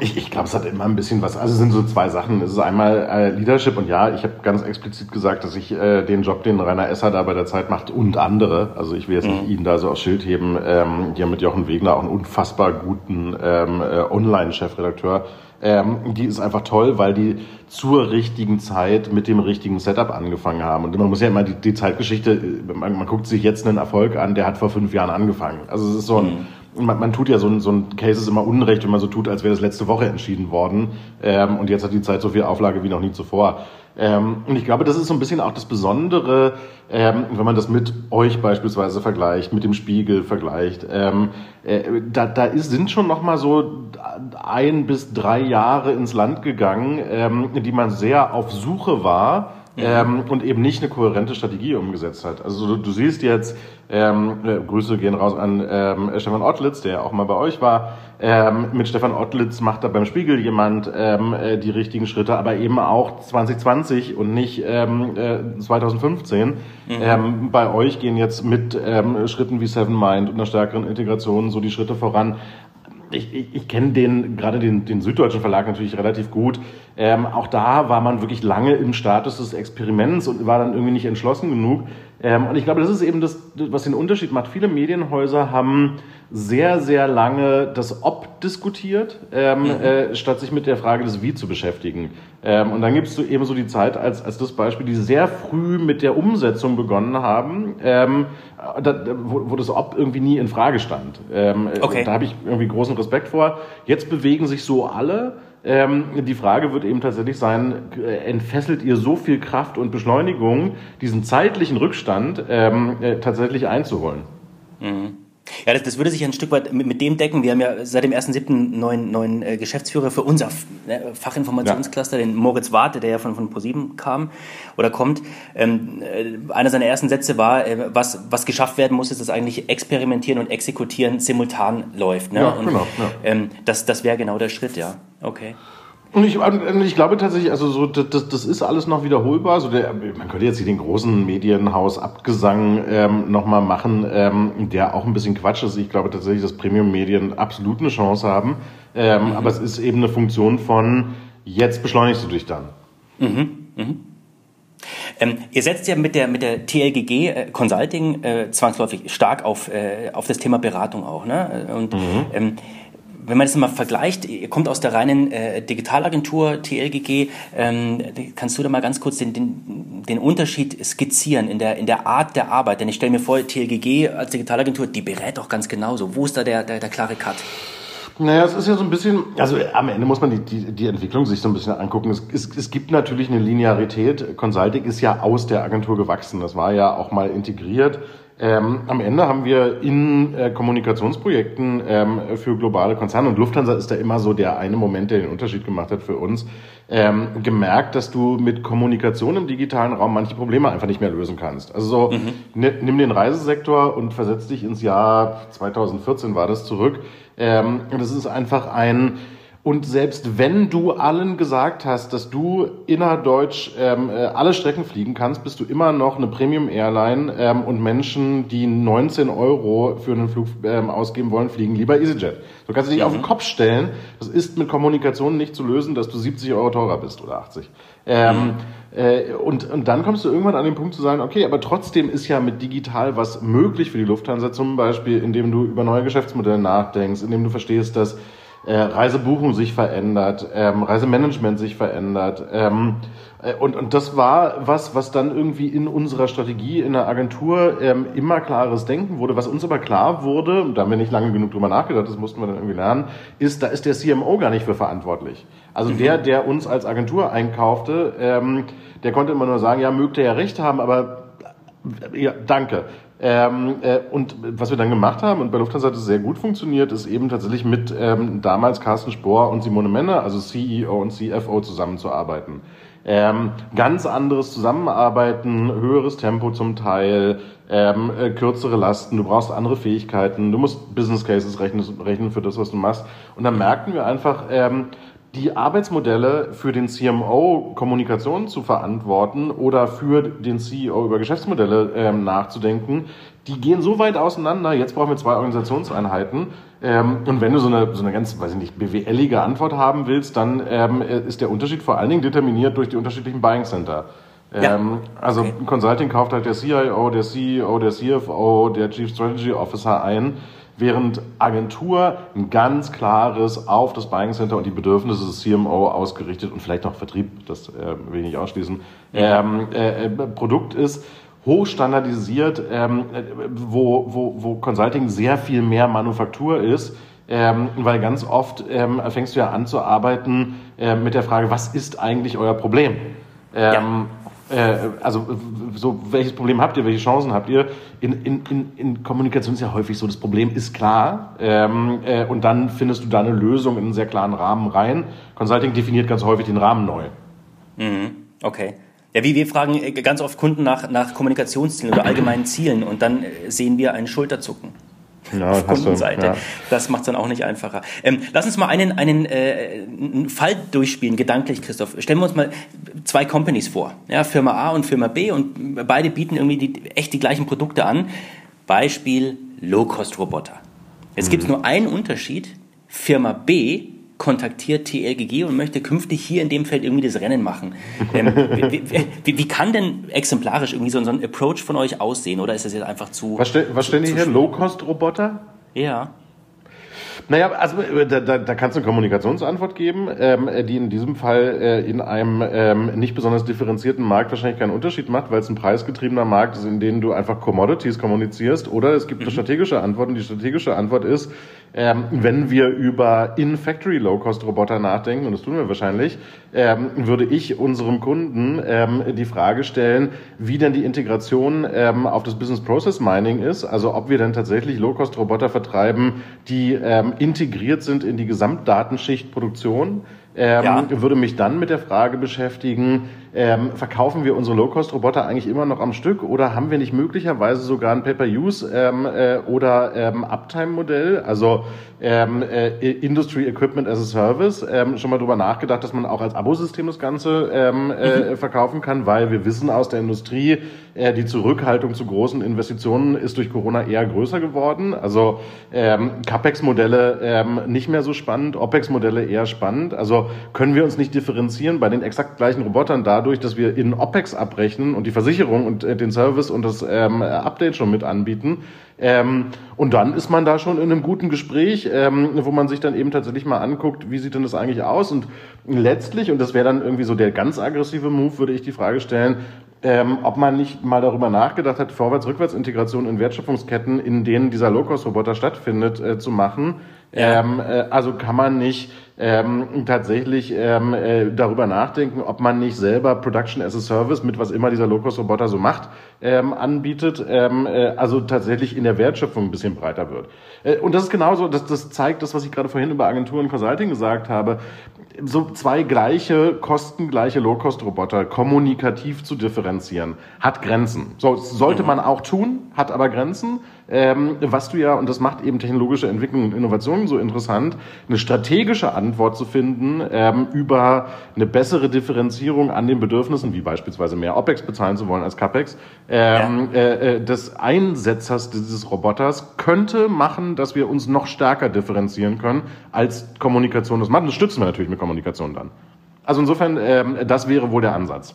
Ich, ich glaube, es hat immer ein bisschen was. Also es sind so zwei Sachen. Es ist einmal äh, Leadership und ja, ich habe ganz explizit gesagt, dass ich äh, den Job, den Rainer Esser da bei der Zeit macht und andere, also ich will jetzt nicht mhm. ihn da so aufs Schild heben, ähm, die haben mit Jochen Wegner auch einen unfassbar guten ähm, äh, Online-Chefredakteur. Ähm, die ist einfach toll, weil die zur richtigen Zeit mit dem richtigen Setup angefangen haben. Und man muss ja immer die, die Zeitgeschichte, man, man guckt sich jetzt einen Erfolg an, der hat vor fünf Jahren angefangen. Also es ist so ein mhm man, man tut ja so ein, so ein Case ist immer unrecht, wenn man so tut, als wäre das letzte Woche entschieden worden. Ähm, und jetzt hat die Zeit so viel Auflage wie noch nie zuvor. Ähm, und ich glaube, das ist so ein bisschen auch das Besondere, ähm, wenn man das mit euch beispielsweise vergleicht, mit dem Spiegel vergleicht. Ähm, äh, da da ist, sind schon noch mal so ein bis drei Jahre ins Land gegangen, ähm, die man sehr auf Suche war ähm, und eben nicht eine kohärente Strategie umgesetzt hat. Also du, du siehst jetzt, ähm, äh, Grüße gehen raus an ähm, Stefan Ottlitz, der auch mal bei euch war. Ähm, mit Stefan Ottlitz macht da beim Spiegel jemand ähm, äh, die richtigen Schritte, aber eben auch 2020 und nicht ähm, äh, 2015. Mhm. Ähm, bei euch gehen jetzt mit ähm, Schritten wie Seven Mind und einer stärkeren Integration so die Schritte voran ich, ich, ich kenne den, gerade den, den Süddeutschen Verlag natürlich relativ gut. Ähm, auch da war man wirklich lange im Status des Experiments und war dann irgendwie nicht entschlossen genug. Ähm, und ich glaube, das ist eben das, was den Unterschied macht. Viele Medienhäuser haben sehr, sehr lange das Ob diskutiert, ähm, mhm. äh, statt sich mit der Frage des Wie zu beschäftigen. Ähm, und dann gibst du eben so die Zeit als, als das Beispiel, die sehr früh mit der Umsetzung begonnen haben, ähm, da, wo, wo das Ob irgendwie nie in Frage stand. Ähm, okay. Da habe ich irgendwie großen Respekt vor. Jetzt bewegen sich so alle. Ähm, die Frage wird eben tatsächlich sein, äh, entfesselt ihr so viel Kraft und Beschleunigung, diesen zeitlichen Rückstand ähm, äh, tatsächlich einzuholen? Mhm. Ja, das, das würde sich ein Stück weit mit, mit dem decken. Wir haben ja seit dem 1.7. neuen, neuen äh, Geschäftsführer für unser ne, Fachinformationscluster, ja. den Moritz Warte, der ja von, von ProSieben kam oder kommt. Ähm, äh, einer seiner ersten Sätze war, äh, was, was geschafft werden muss, ist, dass eigentlich Experimentieren und Exekutieren simultan läuft. Ne? Ja, und, genau. Ja. Ähm, das das wäre genau der Schritt, ja. Okay. Und ich, ich glaube tatsächlich, also so, das, das ist alles noch wiederholbar. So der, man könnte jetzt hier den großen Medienhaus Abgesang ähm, nochmal machen, ähm, der auch ein bisschen Quatsch ist. Ich glaube tatsächlich, dass Premium-Medien absolut eine Chance haben. Ähm, mhm. Aber es ist eben eine Funktion von, jetzt beschleunigst du dich dann. Mhm. Mhm. Ähm, ihr setzt ja mit der, mit der TLGG äh, Consulting äh, zwangsläufig stark auf, äh, auf das Thema Beratung auch. Ne? Und mhm. ähm, wenn man das mal vergleicht, ihr kommt aus der reinen äh, Digitalagentur TLGG, ähm, kannst du da mal ganz kurz den, den, den Unterschied skizzieren in der, in der Art der Arbeit? Denn ich stelle mir vor, TLGG als Digitalagentur, die berät doch ganz genauso. Wo ist da der, der, der klare Cut? Naja, es ist ja so ein bisschen, also am Ende muss man die, die, die Entwicklung sich so ein bisschen angucken. Es, es, es gibt natürlich eine Linearität. Consulting ist ja aus der Agentur gewachsen. Das war ja auch mal integriert. Ähm, am Ende haben wir in äh, Kommunikationsprojekten ähm, für globale Konzerne, und Lufthansa ist da immer so der eine Moment, der den Unterschied gemacht hat für uns, ähm, gemerkt, dass du mit Kommunikation im digitalen Raum manche Probleme einfach nicht mehr lösen kannst. Also so, mhm. nimm den Reisesektor und versetz dich ins Jahr 2014 war das zurück. Ähm, das ist einfach ein und selbst wenn du allen gesagt hast, dass du innerdeutsch ähm, äh, alle Strecken fliegen kannst, bist du immer noch eine Premium-Airline ähm, und Menschen, die 19 Euro für einen Flug ähm, ausgeben wollen, fliegen lieber EasyJet. Du kannst dich mhm. auf den Kopf stellen. Das ist mit Kommunikation nicht zu lösen, dass du 70 Euro teurer bist oder 80. Ähm, mhm. Äh, und, und dann kommst du irgendwann an den Punkt zu sagen, okay, aber trotzdem ist ja mit digital was möglich für die Lufthansa, zum Beispiel, indem du über neue Geschäftsmodelle nachdenkst, indem du verstehst, dass äh, Reisebuchung sich verändert, ähm, Reisemanagement sich verändert. Ähm, äh, und, und das war was, was dann irgendwie in unserer Strategie in der Agentur ähm, immer klares Denken wurde. Was uns aber klar wurde, da haben wir nicht lange genug drüber nachgedacht, das mussten wir dann irgendwie lernen, ist, da ist der CMO gar nicht für verantwortlich. Also mhm. der, der uns als Agentur einkaufte, ähm, der konnte immer nur sagen, ja, mögt er ja recht haben, aber ja, danke. Ähm, äh, und was wir dann gemacht haben, und bei Lufthansa hat es sehr gut funktioniert, ist eben tatsächlich mit ähm, damals Carsten Spohr und Simone Menne, also CEO und CFO, zusammenzuarbeiten. Ähm, ganz anderes Zusammenarbeiten, höheres Tempo zum Teil, ähm, äh, kürzere Lasten, du brauchst andere Fähigkeiten, du musst Business Cases rechnen, rechnen für das, was du machst. Und dann merkten wir einfach, ähm, die Arbeitsmodelle für den CMO Kommunikation zu verantworten oder für den CEO über Geschäftsmodelle ähm, nachzudenken, die gehen so weit auseinander. Jetzt brauchen wir zwei Organisationseinheiten. Ähm, und wenn du so eine, so eine ganz, weiß ich nicht, BWLige Antwort haben willst, dann ähm, ist der Unterschied vor allen Dingen determiniert durch die unterschiedlichen Buying Center. Ja. Ähm, also okay. Consulting kauft halt der CIO, der CEO, der CFO, der Chief Strategy Officer ein während Agentur ein ganz klares auf das Buying Center und die Bedürfnisse des CMO ausgerichtet und vielleicht noch Vertrieb, das äh, will ich nicht ausschließen, ähm, äh, äh, Produkt ist, hochstandardisiert, ähm, wo, wo, wo Consulting sehr viel mehr Manufaktur ist, ähm, weil ganz oft ähm, fängst du ja an zu arbeiten äh, mit der Frage, was ist eigentlich euer Problem? Ähm, ja äh, also so, welches Problem habt ihr, welche Chancen habt ihr? In, in, in, in Kommunikation ist ja häufig so, das Problem ist klar ähm, äh, und dann findest du da eine Lösung in einen sehr klaren Rahmen rein. Consulting definiert ganz häufig den Rahmen neu. Mhm. Okay. Ja, wie wir fragen äh, ganz oft Kunden nach, nach Kommunikationszielen oder allgemeinen Zielen und dann äh, sehen wir einen Schulterzucken ja, auf Kundenseite. Ja. Das macht es dann auch nicht einfacher. Ähm, lass uns mal einen, einen, äh, einen Fall durchspielen, gedanklich, Christoph. Stellen wir uns mal zwei Companies vor. Ja, Firma A und Firma B und beide bieten irgendwie die, echt die gleichen Produkte an. Beispiel Low-Cost-Roboter. Jetzt mhm. gibt es nur einen Unterschied. Firma B kontaktiert TLGG und möchte künftig hier in dem Feld irgendwie das Rennen machen. Ähm, wie, wie, wie, kann denn exemplarisch irgendwie so, so, ein Approach von euch aussehen? Oder ist das jetzt einfach zu. Was, ste was stellen die hier? Low-Cost-Roboter? Ja. Naja, also äh, da, da, da kannst du eine Kommunikationsantwort geben, ähm, die in diesem Fall äh, in einem ähm, nicht besonders differenzierten Markt wahrscheinlich keinen Unterschied macht, weil es ein preisgetriebener Markt ist, in dem du einfach Commodities kommunizierst. Oder es gibt eine mhm. strategische Antwort und die strategische Antwort ist, ähm, wenn wir über In-Factory Low-Cost-Roboter nachdenken, und das tun wir wahrscheinlich, ähm, würde ich unserem Kunden ähm, die Frage stellen, wie denn die Integration ähm, auf das Business Process Mining ist, also ob wir denn tatsächlich Low-Cost-Roboter vertreiben, die ähm, integriert sind in die Gesamtdatenschichtproduktion, ähm, ja. würde mich dann mit der Frage beschäftigen, ähm, verkaufen wir unsere Low-Cost-Roboter eigentlich immer noch am Stück oder haben wir nicht möglicherweise sogar ein Pay-Per-Use ähm, äh, oder ähm, Uptime-Modell, also ähm, äh, Industry Equipment as a Service, ähm, schon mal drüber nachgedacht, dass man auch als Abosystem das Ganze ähm, äh, mhm. verkaufen kann, weil wir wissen aus der Industrie, äh, die Zurückhaltung zu großen Investitionen ist durch Corona eher größer geworden. Also ähm, CapEx-Modelle ähm, nicht mehr so spannend, OpEx-Modelle eher spannend. Also können wir uns nicht differenzieren bei den exakt gleichen Robotern da dadurch, dass wir in OPEX abrechnen und die Versicherung und äh, den Service und das ähm, Update schon mit anbieten. Ähm, und dann ist man da schon in einem guten Gespräch, ähm, wo man sich dann eben tatsächlich mal anguckt, wie sieht denn das eigentlich aus? Und letztlich, und das wäre dann irgendwie so der ganz aggressive Move, würde ich die Frage stellen, ähm, ob man nicht mal darüber nachgedacht hat, Vorwärts-Rückwärts-Integration in Wertschöpfungsketten, in denen dieser Low-Cost-Roboter stattfindet, äh, zu machen. Ja. Ähm, äh, also kann man nicht ähm, tatsächlich ähm, äh, darüber nachdenken, ob man nicht selber Production as a Service mit was immer dieser Low-Cost-Roboter so macht, ähm, anbietet, ähm, äh, also tatsächlich in der Wertschöpfung ein bisschen breiter wird. Äh, und das ist genauso, das, das zeigt das, was ich gerade vorhin über Agenturen Consulting gesagt habe so zwei gleiche, kostengleiche Low-Cost-Roboter kommunikativ zu differenzieren, hat Grenzen. So, sollte mhm. man auch tun, hat aber Grenzen. Ähm, was du ja, und das macht eben technologische Entwicklung und Innovationen so interessant, eine strategische Antwort zu finden ähm, über eine bessere Differenzierung an den Bedürfnissen, wie beispielsweise mehr OPEX bezahlen zu wollen als CAPEX, ähm, ja. äh, äh des Einsetzers dieses Roboters könnte machen, dass wir uns noch stärker differenzieren können, als Kommunikation das macht. Das stützen wir natürlich mit Kommunikation dann. Also insofern, ähm, das wäre wohl der Ansatz.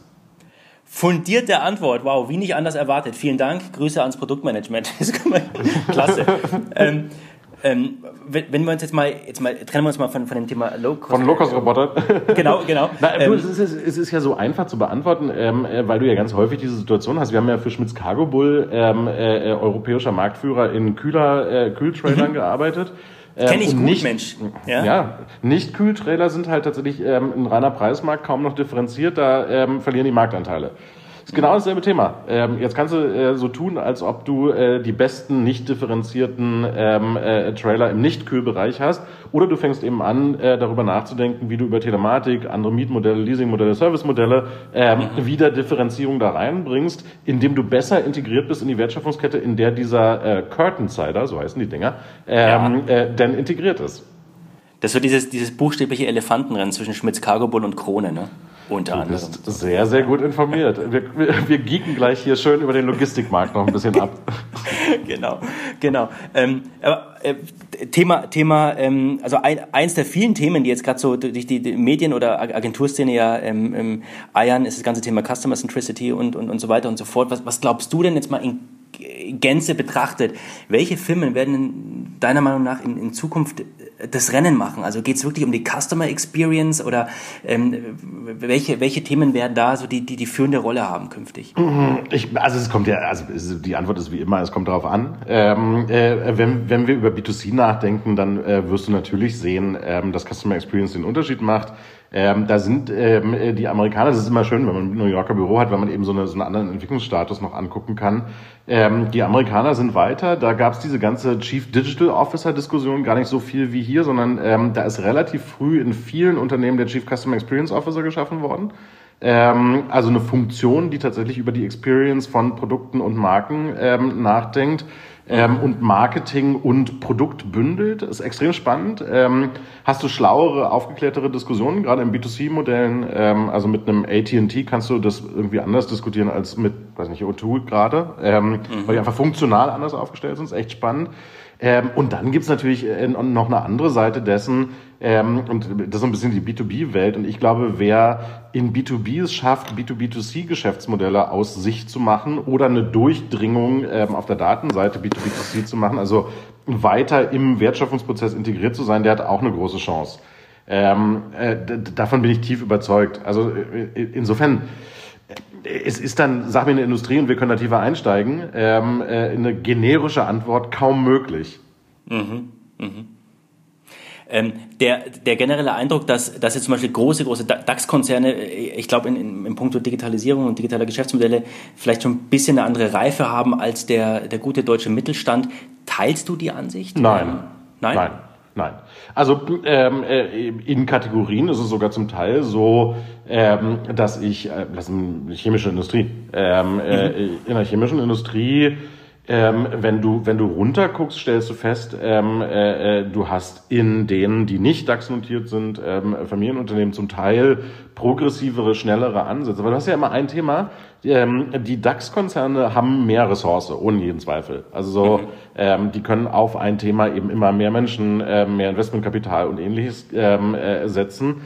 Fundierte Antwort, wow, wie nicht anders erwartet. Vielen Dank, Grüße ans Produktmanagement. Klasse. ähm, ähm, wenn, wir uns jetzt mal, jetzt mal, trennen wir uns mal von, von dem Thema Low-Cost. Von Low-Cost-Robotern. Genau, genau. Na, ähm, es, ist, es ist ja so einfach zu beantworten, ähm, äh, weil du ja ganz häufig diese Situation hast. Wir haben ja für Schmitz Cargo Bull, ähm, äh, äh europäischer Marktführer in Kühler, äh, Kühltrailern mhm. gearbeitet. Ähm, Kenne ich gut, nicht, Mensch. Ja, ja nicht Kühltrailer sind halt tatsächlich ähm, ein reiner Preismarkt, kaum noch differenziert, da ähm, verlieren die Marktanteile. Ist genau dasselbe Thema. Ähm, jetzt kannst du äh, so tun, als ob du äh, die besten nicht differenzierten ähm, äh, Trailer im Nicht-Kühlbereich hast. Oder du fängst eben an, äh, darüber nachzudenken, wie du über Telematik, andere Mietmodelle, Leasingmodelle, Servicemodelle ähm, mhm. wieder Differenzierung da reinbringst, indem du besser integriert bist in die Wertschöpfungskette, in der dieser äh, Curtain Cider, so heißen die Dinger, ähm, ja. äh, denn integriert ist. Das ist so dieses, dieses buchstäbliche Elefantenrennen zwischen Schmitz Cargo Bull und Krone, ne? Unter anderem. Du bist sehr, sehr gut informiert. Wir, wir, wir geeken gleich hier schön über den Logistikmarkt noch ein bisschen ab. genau, genau. Ähm, aber, äh, Thema, Thema, ähm, also ein, eins der vielen Themen, die jetzt gerade so durch die, die, Medien- oder Agenturszene ja ähm, ähm, eiern, ist das ganze Thema Customer Centricity und, und, und so weiter und so fort. Was, was glaubst du denn jetzt mal in Gänze betrachtet, welche Firmen werden deiner Meinung nach in, in Zukunft das Rennen machen? Also geht es wirklich um die Customer Experience oder ähm, welche, welche Themen werden da so die, die, die führende Rolle haben künftig? Mhm. Ich, also es kommt ja, also die Antwort ist wie immer, es kommt darauf an. Ähm, äh, wenn, wenn wir über B2C nachdenken, dann äh, wirst du natürlich sehen, ähm, dass Customer Experience den Unterschied macht. Ähm, da sind ähm, die Amerikaner, das ist immer schön, wenn man ein New Yorker Büro hat, weil man eben so, eine, so einen anderen Entwicklungsstatus noch angucken kann. Ähm, die Amerikaner sind weiter. Da gab es diese ganze Chief Digital Officer Diskussion gar nicht so viel wie hier, sondern ähm, da ist relativ früh in vielen Unternehmen der Chief Customer Experience Officer geschaffen worden. Ähm, also eine Funktion, die tatsächlich über die Experience von Produkten und Marken ähm, nachdenkt ähm, und Marketing und Produkt bündelt. Ist extrem spannend. Ähm, hast du schlauere, aufgeklärtere Diskussionen, gerade in B2C-Modellen? Ähm, also mit einem AT&T kannst du das irgendwie anders diskutieren als mit, weiß nicht, O2 gerade, mhm. weil die einfach funktional anders aufgestellt sind. Ist echt spannend. Ähm, und dann gibt's natürlich äh, noch eine andere Seite dessen, ähm, und das ist so ein bisschen die B2B-Welt. Und ich glaube, wer in B2B es schafft, B2B2C-Geschäftsmodelle aus sich zu machen oder eine Durchdringung ähm, auf der Datenseite B2B2C zu machen, also weiter im Wertschöpfungsprozess integriert zu sein, der hat auch eine große Chance. Ähm, äh, davon bin ich tief überzeugt. Also äh, insofern es ist dann, sag mir eine Industrie und wir können da tiefer einsteigen, ähm, äh, eine generische Antwort kaum möglich. Mhm, mhm. Ähm, der, der generelle Eindruck, dass, dass jetzt zum Beispiel große, große DAX-Konzerne, äh, ich glaube, in, in, in puncto Digitalisierung und digitaler Geschäftsmodelle vielleicht schon ein bisschen eine andere Reife haben als der, der gute deutsche Mittelstand. Teilst du die Ansicht? Nein. Nein? Nein. Nein. Also ähm, äh, in Kategorien ist es sogar zum Teil so, ähm, dass ich, äh, das ist eine chemische Industrie, ähm, äh, mhm. in der chemischen Industrie Ähm, wenn du wenn du runterguckst, stellst du fest, ähm, äh, äh du hast in denen, die nicht DAX notiert sind, ähm, Familienunternehmen zum Teil progressivere, schnellere Ansätze. Aber du hast ja immer ein Thema. Ähm, die DAX-Konzerne haben mehr Ressource, ohne jeden Zweifel. Also so, mhm. ähm, die können auf ein Thema eben immer mehr Menschen, äh, mehr Investmentkapital und ähnliches ähm, äh, setzen.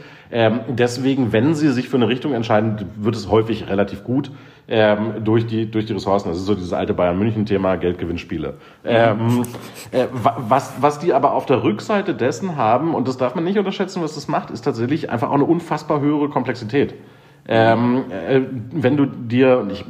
Deswegen, wenn sie sich für eine Richtung entscheiden, wird es häufig relativ gut ähm, durch, die, durch die Ressourcen. Das ist so dieses alte Bayern-München-Thema, Geldgewinnspiele. Ähm, äh, was, was die aber auf der Rückseite dessen haben, und das darf man nicht unterschätzen, was das macht, ist tatsächlich einfach auch eine unfassbar höhere Komplexität. Ähm, äh, wenn du dir, und ich äh,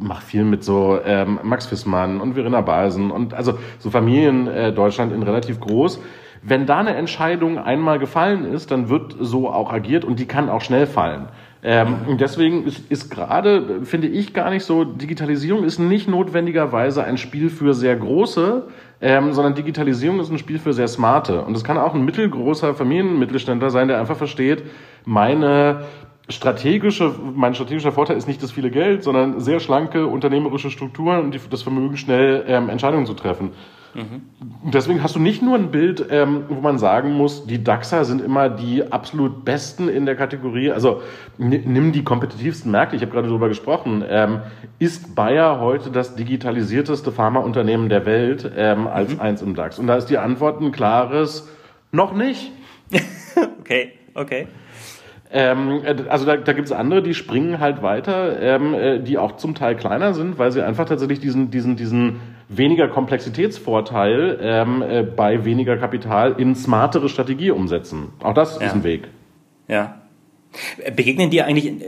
mache viel mit so ähm, Max Fissmann und Verena Balsen und also so Familien äh, Deutschland in relativ groß, wenn da eine Entscheidung einmal gefallen ist, dann wird so auch agiert und die kann auch schnell fallen. Ähm, deswegen ist, ist gerade, finde ich, gar nicht so, Digitalisierung ist nicht notwendigerweise ein Spiel für sehr große, ähm, sondern Digitalisierung ist ein Spiel für sehr smarte. Und es kann auch ein mittelgroßer Familienmittelständler sein, der einfach versteht, meine strategische, mein strategischer Vorteil ist nicht das viele Geld, sondern sehr schlanke unternehmerische Strukturen und die, das Vermögen, schnell ähm, Entscheidungen zu treffen. Mhm. Deswegen hast du nicht nur ein Bild, ähm, wo man sagen muss, die DAXer sind immer die absolut besten in der Kategorie. Also nimm die kompetitivsten Märkte, ich habe gerade darüber gesprochen. Ähm, ist Bayer heute das digitalisierteste Pharmaunternehmen der Welt ähm, als mhm. eins im DAX? Und da ist die Antwort ein klares, noch nicht. okay, okay. Ähm, also da, da gibt es andere, die springen halt weiter, ähm, äh, die auch zum Teil kleiner sind, weil sie einfach tatsächlich diesen, diesen, diesen weniger Komplexitätsvorteil ähm, äh, bei weniger Kapital in smartere Strategie umsetzen. Auch das ja. ist ein Weg. Ja. Begegnen dir eigentlich äh,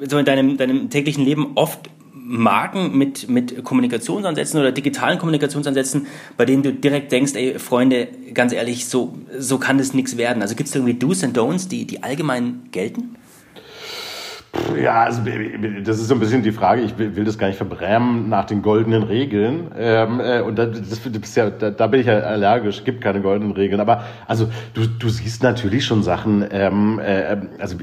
so in deinem, deinem täglichen Leben oft Marken mit, mit Kommunikationsansätzen oder digitalen Kommunikationsansätzen, bei denen du direkt denkst, ey, Freunde, ganz ehrlich, so, so kann das nichts werden. Also gibt es irgendwie Do's and Don'ts, die, die allgemein gelten? Ja, also das ist so ein bisschen die Frage, ich will, will das gar nicht verbrämen nach den goldenen Regeln. Ähm, äh, und da, das, das ja, da, da bin ich ja allergisch, gibt keine goldenen Regeln. Aber also du, du siehst natürlich schon Sachen, ähm, äh, also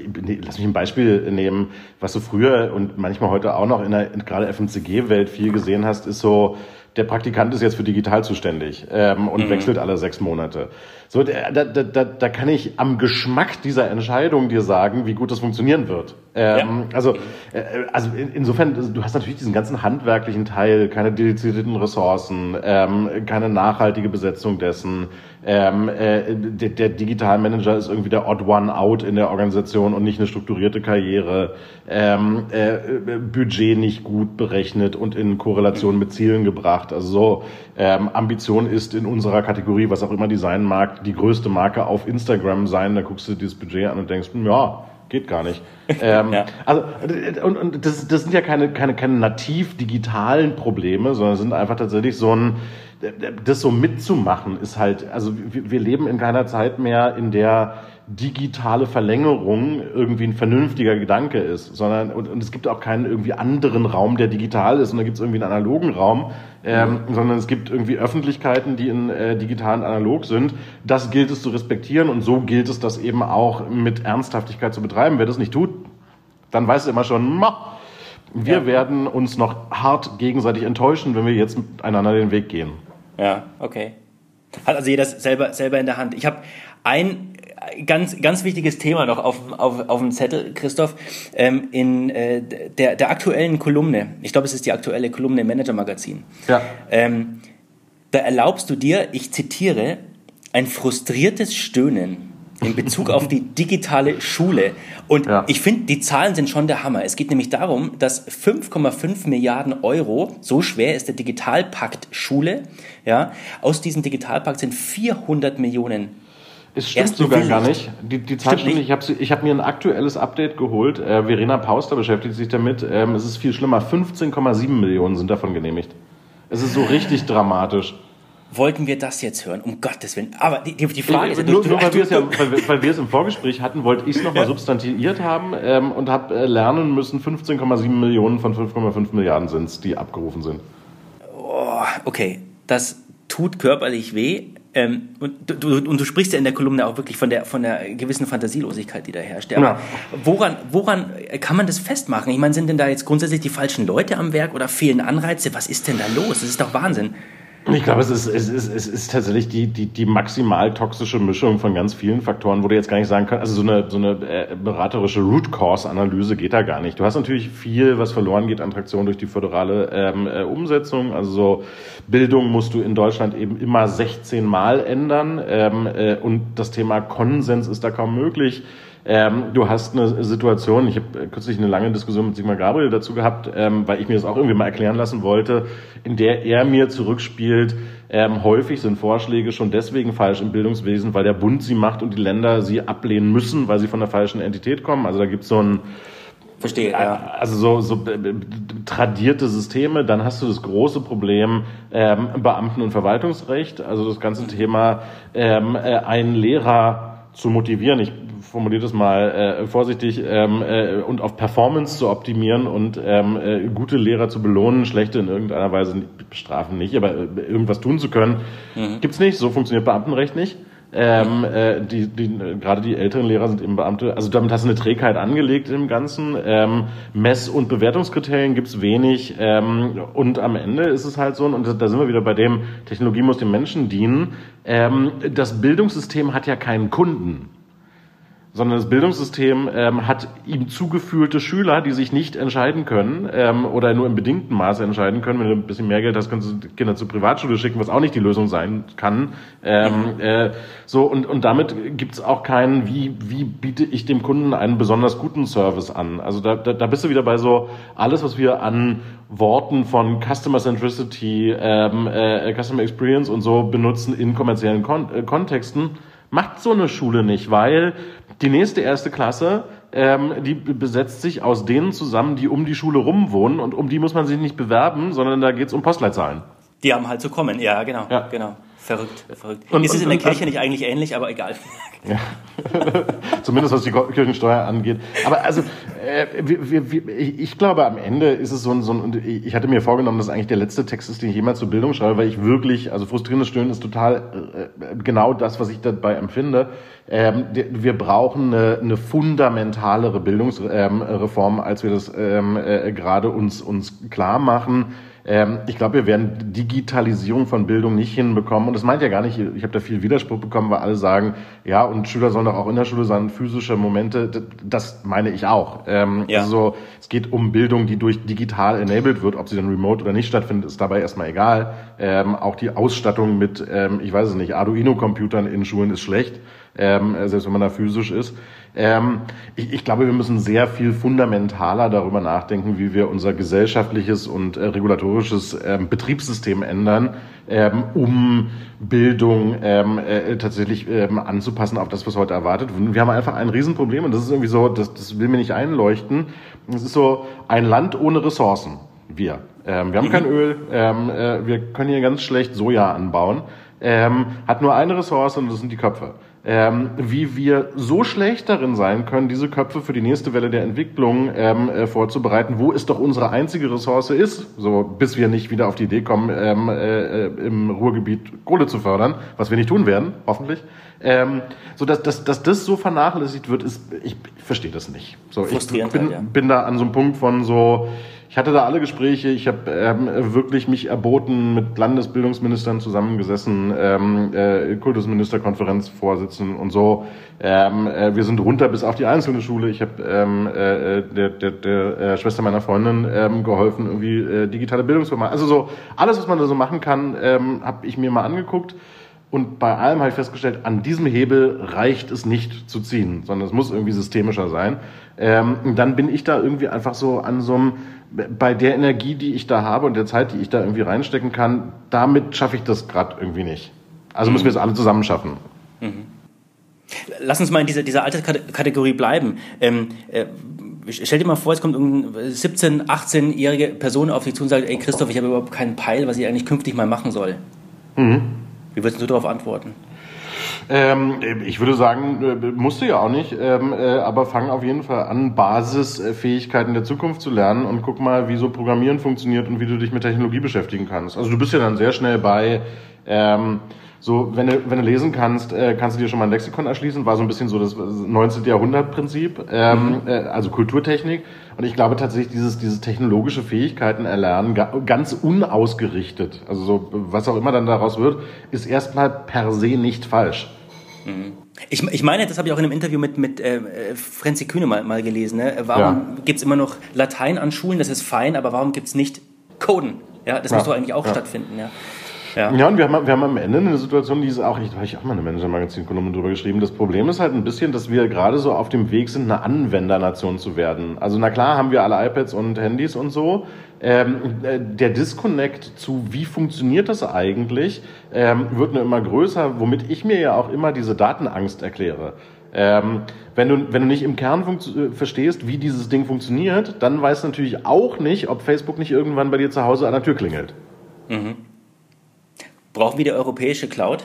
lass mich ein Beispiel nehmen, was du früher und manchmal heute auch noch in der gerade FMCG-Welt viel gesehen hast, ist so, der Praktikant ist jetzt für digital zuständig ähm, und mhm. wechselt alle sechs Monate. So, da, da, da, da kann ich am Geschmack dieser Entscheidung dir sagen, wie gut das funktionieren wird. Ähm, ja. Also, äh, also insofern, du hast natürlich diesen ganzen handwerklichen Teil, keine dedizierten Ressourcen, ähm, keine nachhaltige Besetzung dessen. Ähm, äh, der, der Digitalmanager ist irgendwie der Odd One Out in der Organisation und nicht eine strukturierte Karriere. Ähm, äh, Budget nicht gut berechnet und in Korrelation mit Zielen gebracht. Also so, ähm, Ambition ist in unserer Kategorie, was auch immer die sein mag, die größte Marke auf Instagram sein. Da guckst du dieses Budget an und denkst, ja, geht gar nicht. Ähm, ja. Also und, und das, das sind ja keine, keine, keine nativ digitalen Probleme, sondern sind einfach tatsächlich so ein das so mitzumachen ist halt, also wir, wir leben in keiner Zeit mehr, in der digitale Verlängerung irgendwie ein vernünftiger Gedanke ist, sondern und, und es gibt auch keinen irgendwie anderen Raum, der digital ist, und da gibt es irgendwie einen analogen Raum, ähm, mhm. sondern es gibt irgendwie Öffentlichkeiten, die in äh, digital und analog sind. Das gilt es zu respektieren und so gilt es, das eben auch mit Ernsthaftigkeit zu betreiben. Wer das nicht tut, dann weiß er immer schon, ma, wir ja. werden uns noch hart gegenseitig enttäuschen, wenn wir jetzt miteinander den Weg gehen. Ja, okay. Hat also jeder selber, selber in der Hand. Ich habe ein ganz, ganz wichtiges Thema noch auf, auf, auf dem Zettel, Christoph. Ähm, in äh, der, der aktuellen Kolumne, ich glaube, es ist die aktuelle Kolumne im Manager Magazin. Ja. Ähm, da erlaubst du dir, ich zitiere, ein frustriertes Stöhnen in Bezug auf die digitale Schule. Und ja. ich finde, die Zahlen sind schon der Hammer. Es geht nämlich darum, dass 5,5 Milliarden Euro, so schwer ist der Digitalpakt Schule, ja, aus diesem Digitalpakt sind 400 Millionen es stimmt sogar gar nicht. Die, die Zahl stimmt nicht. Ich habe ich hab mir ein aktuelles Update geholt. Äh, Verena Pauster beschäftigt sich damit. Ähm, es ist viel schlimmer. 15,7 Millionen sind davon genehmigt. Es ist so richtig dramatisch wollten wir das jetzt hören? Um Gottes Willen. Aber die, die, die Frage ist... Nur, nur weil, wir es ja, weil, weil wir es im Vorgespräch hatten, wollte ich es nochmal substantiiert haben ähm, und habe äh, lernen müssen, 15,7 Millionen von 5,5 Milliarden sind es, die abgerufen sind. Oh, okay, das tut körperlich weh. Ähm, und, du, und du sprichst ja in der Kolumne auch wirklich von der, von der gewissen Fantasielosigkeit, die da herrscht. Aber ja. woran, woran kann man das festmachen? Ich meine, sind denn da jetzt grundsätzlich die falschen Leute am Werk oder fehlen Anreize? Was ist denn da los? Das ist doch Wahnsinn. Ich glaube, es ist, es ist, es ist tatsächlich die, die, die maximal toxische Mischung von ganz vielen Faktoren, wo du jetzt gar nicht sagen kannst, also so eine, so eine äh, beraterische Root Cause Analyse geht da gar nicht. Du hast natürlich viel, was verloren geht an Traktion durch die föderale ähm, äh, Umsetzung. Also so Bildung musst du in Deutschland eben immer 16 Mal ändern ähm, äh, und das Thema Konsens ist da kaum möglich. Ähm, du hast eine Situation, ich habe kürzlich eine lange Diskussion mit Sigmar Gabriel dazu gehabt, ähm, weil ich mir das auch irgendwie mal erklären lassen wollte, in der er mir zurückspielt, ähm, häufig sind Vorschläge schon deswegen falsch im Bildungswesen, weil der Bund sie macht und die Länder sie ablehnen müssen, weil sie von der falschen Entität kommen. Also da gibt es so ein Verstehe, ja. Also so, so äh, tradierte Systeme, dann hast du das große Problem ähm, Beamten- und Verwaltungsrecht, also das ganze Thema ähm, äh, einen Lehrer zu motivieren. Ich formuliere das mal äh, vorsichtig, ähm, äh, und auf Performance zu optimieren und ähm, äh, gute Lehrer zu belohnen, schlechte in irgendeiner Weise bestrafen nicht, aber äh, irgendwas tun zu können, mhm. gibt's nicht. So funktioniert Beamtenrecht nicht. Ähm, äh, die, die, gerade die älteren Lehrer sind eben Beamte. Also damit hast du eine Trägheit angelegt im Ganzen. Ähm, Mess- und Bewertungskriterien gibt's wenig. Ähm, und am Ende ist es halt so, und da sind wir wieder bei dem, Technologie muss dem Menschen dienen. Ähm, das Bildungssystem hat ja keinen Kunden sondern das Bildungssystem ähm, hat ihm zugeführte Schüler, die sich nicht entscheiden können ähm, oder nur im bedingten Maße entscheiden können. Wenn du ein bisschen mehr Geld hast, kannst du Kinder zur Privatschule schicken, was auch nicht die Lösung sein kann. Ähm, äh, so und, und damit gibt es auch keinen, wie, wie biete ich dem Kunden einen besonders guten Service an. Also da, da, da bist du wieder bei so alles, was wir an Worten von Customer Centricity, ähm, äh, Customer Experience und so benutzen in kommerziellen Kon äh, Kontexten macht so eine Schule nicht, weil die nächste erste Klasse, ähm, die besetzt sich aus denen zusammen, die um die Schule rumwohnen und um die muss man sich nicht bewerben, sondern da geht's um Postleitzahlen. Die haben halt zu kommen, ja, genau. Ja. genau. Verrückt, verrückt. Und, ist es in der Kirche nicht eigentlich ähnlich, aber egal. Ja. Zumindest was die Kirchensteuer angeht. Aber also, äh, wir, wir, ich glaube, am Ende ist es so ein, so ein, ich hatte mir vorgenommen, dass eigentlich der letzte Text ist, den ich jemals zur Bildung schreibe, weil ich wirklich, also frustrierendes Stöhnen ist total äh, genau das, was ich dabei empfinde. Ähm, wir brauchen eine, eine fundamentalere Bildungsreform, ähm, als wir das ähm, äh, gerade uns, uns klar machen ich glaube, wir werden Digitalisierung von Bildung nicht hinbekommen. Und das meint ja gar nicht, ich habe da viel Widerspruch bekommen, weil alle sagen, ja, und Schüler sollen doch auch in der Schule sein, physische Momente. Das meine ich auch. Ähm, ja. Also es geht um Bildung, die durch digital enabled wird. Ob sie dann remote oder nicht stattfindet, ist dabei erstmal egal. Ähm, auch die Ausstattung mit, ähm, ich weiß es nicht, Arduino-Computern in Schulen ist schlecht, ähm, selbst wenn man da physisch ist. Ähm, ich, ich, glaube, wir müssen sehr viel fundamentaler darüber nachdenken, wie wir unser gesellschaftliches und äh, regulatorisches ähm, Betriebssystem ändern, ähm, um Bildung ähm, äh, tatsächlich ähm, anzupassen auf das, was heute erwartet. Wir haben einfach ein Riesenproblem und das ist irgendwie so, das, das will mir nicht einleuchten. Es ist so ein Land ohne Ressourcen. Wir. Ähm, wir haben kein Öl, äh, wir können hier ganz schlecht Soja anbauen. hat nur eine Ressource und das sind die Köpfe ähm, wie wir so schlecht darin sein können, diese Köpfe für die nächste Welle der Entwicklung ähm, äh, vorzubereiten, wo es doch unsere einzige Ressource ist, so bis wir nicht wieder auf die Idee kommen, ähm, äh, im Ruhrgebiet Kohle zu fördern, was wir nicht tun werden, hoffentlich. Ähm, so dass, dass, dass das so vernachlässigt wird, ist, ich, ich verstehe das nicht. So, ich bin, halt, ja. bin da an so einem Punkt von so, ich hatte da alle Gespräche, ich habe ähm, wirklich mich erboten, mit Landesbildungsministern zusammengesessen, ähm, äh, Kultusministerkonferenz vorsitzen und so. Ähm, äh, wir sind runter bis auf die einzelne Schule. Ich habe ähm, äh, der, der, der äh, Schwester meiner Freundin ähm, geholfen, irgendwie äh, digitale Bildung zu machen. Also so alles, was man da so machen kann, ähm, habe ich mir mal angeguckt. Und bei allem habe ich festgestellt, an diesem Hebel reicht es nicht zu ziehen, sondern es muss irgendwie systemischer sein. Ähm, dann bin ich da irgendwie einfach so an so einem bei der Energie, die ich da habe und der Zeit, die ich da irgendwie reinstecken kann, damit schaffe ich das gerade irgendwie nicht. Also mhm. müssen wir es alle zusammen schaffen. Mhm. Lass uns mal in dieser, dieser Alterskategorie bleiben. Ähm, äh, stell dir mal vor, es kommt eine 17-, 18-jährige Person auf dich zu und sagt, ey Christoph, ich habe überhaupt keinen Peil, was ich eigentlich künftig mal machen soll. Mhm. Wie würdest du darauf antworten? Ähm, ich würde sagen, äh, musst du ja auch nicht, ähm, äh, aber fang auf jeden Fall an, Basisfähigkeiten der Zukunft zu lernen und guck mal, wie so Programmieren funktioniert und wie du dich mit Technologie beschäftigen kannst. Also du bist ja dann sehr schnell bei, ähm, so, wenn du, wenn du lesen kannst, äh, kannst du dir schon mal ein Lexikon erschließen, war so ein bisschen so das 19. Jahrhundert-Prinzip, ähm, mhm. äh, also Kulturtechnik. Und ich glaube tatsächlich, dieses, dieses technologische Fähigkeiten erlernen, ganz unausgerichtet, also so, was auch immer dann daraus wird, ist erstmal per se nicht falsch. Mhm. Ich, ich meine, das habe ich auch in einem Interview mit, mit äh, Frenzi Kühne mal, mal gelesen. Ne? Warum ja. gibt es immer noch Latein an Schulen? Das ist fein, aber warum gibt es nicht Coden? Ja, das ja. muss doch eigentlich auch ja. stattfinden. Ja. Ja. ja, und wir haben, wir haben am Ende eine Situation, die ist auch, ich, habe ich auch mal eine Manager-Magazin-Kolumne drüber geschrieben. Das Problem ist halt ein bisschen, dass wir gerade so auf dem Weg sind, eine Anwendernation zu werden. Also, na klar, haben wir alle iPads und Handys und so. Ähm, äh, der Disconnect zu, wie funktioniert das eigentlich, ähm, wird nur immer größer, womit ich mir ja auch immer diese Datenangst erkläre. Ähm, wenn, du, wenn du nicht im Kern äh, verstehst, wie dieses Ding funktioniert, dann weißt du natürlich auch nicht, ob Facebook nicht irgendwann bei dir zu Hause an der Tür klingelt. Mhm. Brauchen wir die europäische Cloud?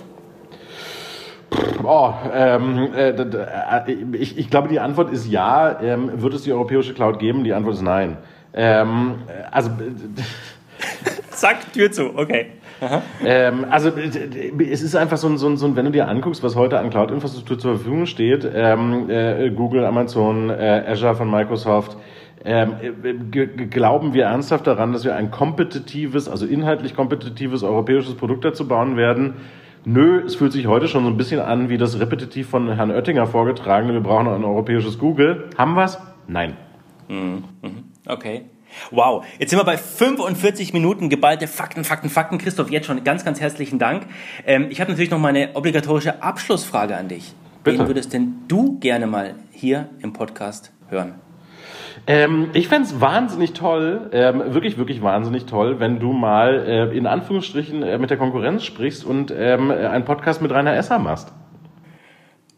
Oh, ähm, äh, äh, ich, ich, glaube, die Antwort ist ja. Ähm, wird es die europäische Cloud geben? Die Antwort ist nein. Ähm, also. Zack, Tür zu, okay. Ähm, also es ist einfach so ein, so, ein, so ein, wenn du dir anguckst, was heute an Cloud-Infrastruktur zur Verfügung steht, ähm, äh, Google, Amazon, äh, Azure von Microsoft, ähm, glauben wir ernsthaft daran, dass wir ein kompetitives, also inhaltlich kompetitives europäisches Produkt dazu bauen werden? Nö, es fühlt sich heute schon so ein bisschen an wie das repetitiv von Herrn Oettinger vorgetragene, wir brauchen ein europäisches Google. Haben wir's? Nein. Mhm. mhm. Okay. Wow, jetzt sind wir bei 45 Minuten geballte Fakten, Fakten, Fakten. Christoph, jetzt schon ganz, ganz herzlichen Dank. Ähm, ich habe natürlich noch meine obligatorische Abschlussfrage an dich. Bitte. Wen würdest denn du gerne mal hier im Podcast hören? Ähm, ich fände es wahnsinnig toll, ähm, wirklich, wirklich wahnsinnig toll, wenn du mal äh, in Anführungsstrichen äh, mit der Konkurrenz sprichst und ähm, einen Podcast mit Rainer Esser machst.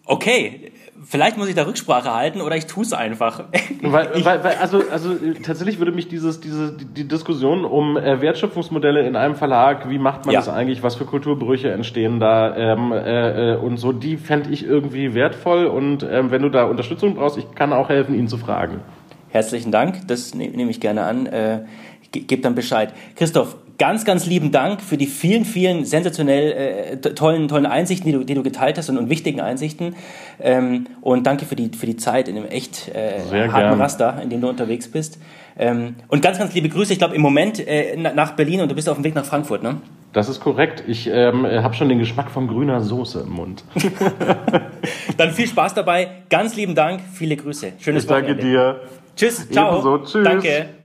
Okay, vielleicht muss ich da Rücksprache halten oder ich tue es einfach. Weil, weil, weil, also, also tatsächlich würde mich dieses, diese, die Diskussion um äh, Wertschöpfungsmodelle in einem Verlag, wie macht man ja. das eigentlich, was für Kulturbrüche entstehen da ähm, äh, äh und so, die fände ich irgendwie wertvoll und ähm, wenn du da Unterstützung brauchst, ich kann auch helfen, ihn zu fragen. Herzlichen Dank, das ne-, nehme ich gerne an. Äh, Gebt dann Bescheid. Christoph, ganz, ganz lieben Dank für die vielen, vielen sensationell äh, tollen, tollen Einsichten, die du, die du geteilt hast und, und wichtigen Einsichten. Ähm, und danke für die, für die Zeit in dem echt äh, harten gern. Raster, in dem du unterwegs bist. Ähm, und ganz, ganz liebe Grüße. Ich glaube, im Moment äh, nach Berlin und du bist auf dem Weg nach Frankfurt, ne? Das ist korrekt. Ich ähm, habe schon den Geschmack von grüner Soße im Mund. Dann viel Spaß dabei. Ganz lieben Dank. Viele Grüße. Schönes ich danke Wochenende. dir. Tschüss, ciao. Ebenso. Tschüss. Danke.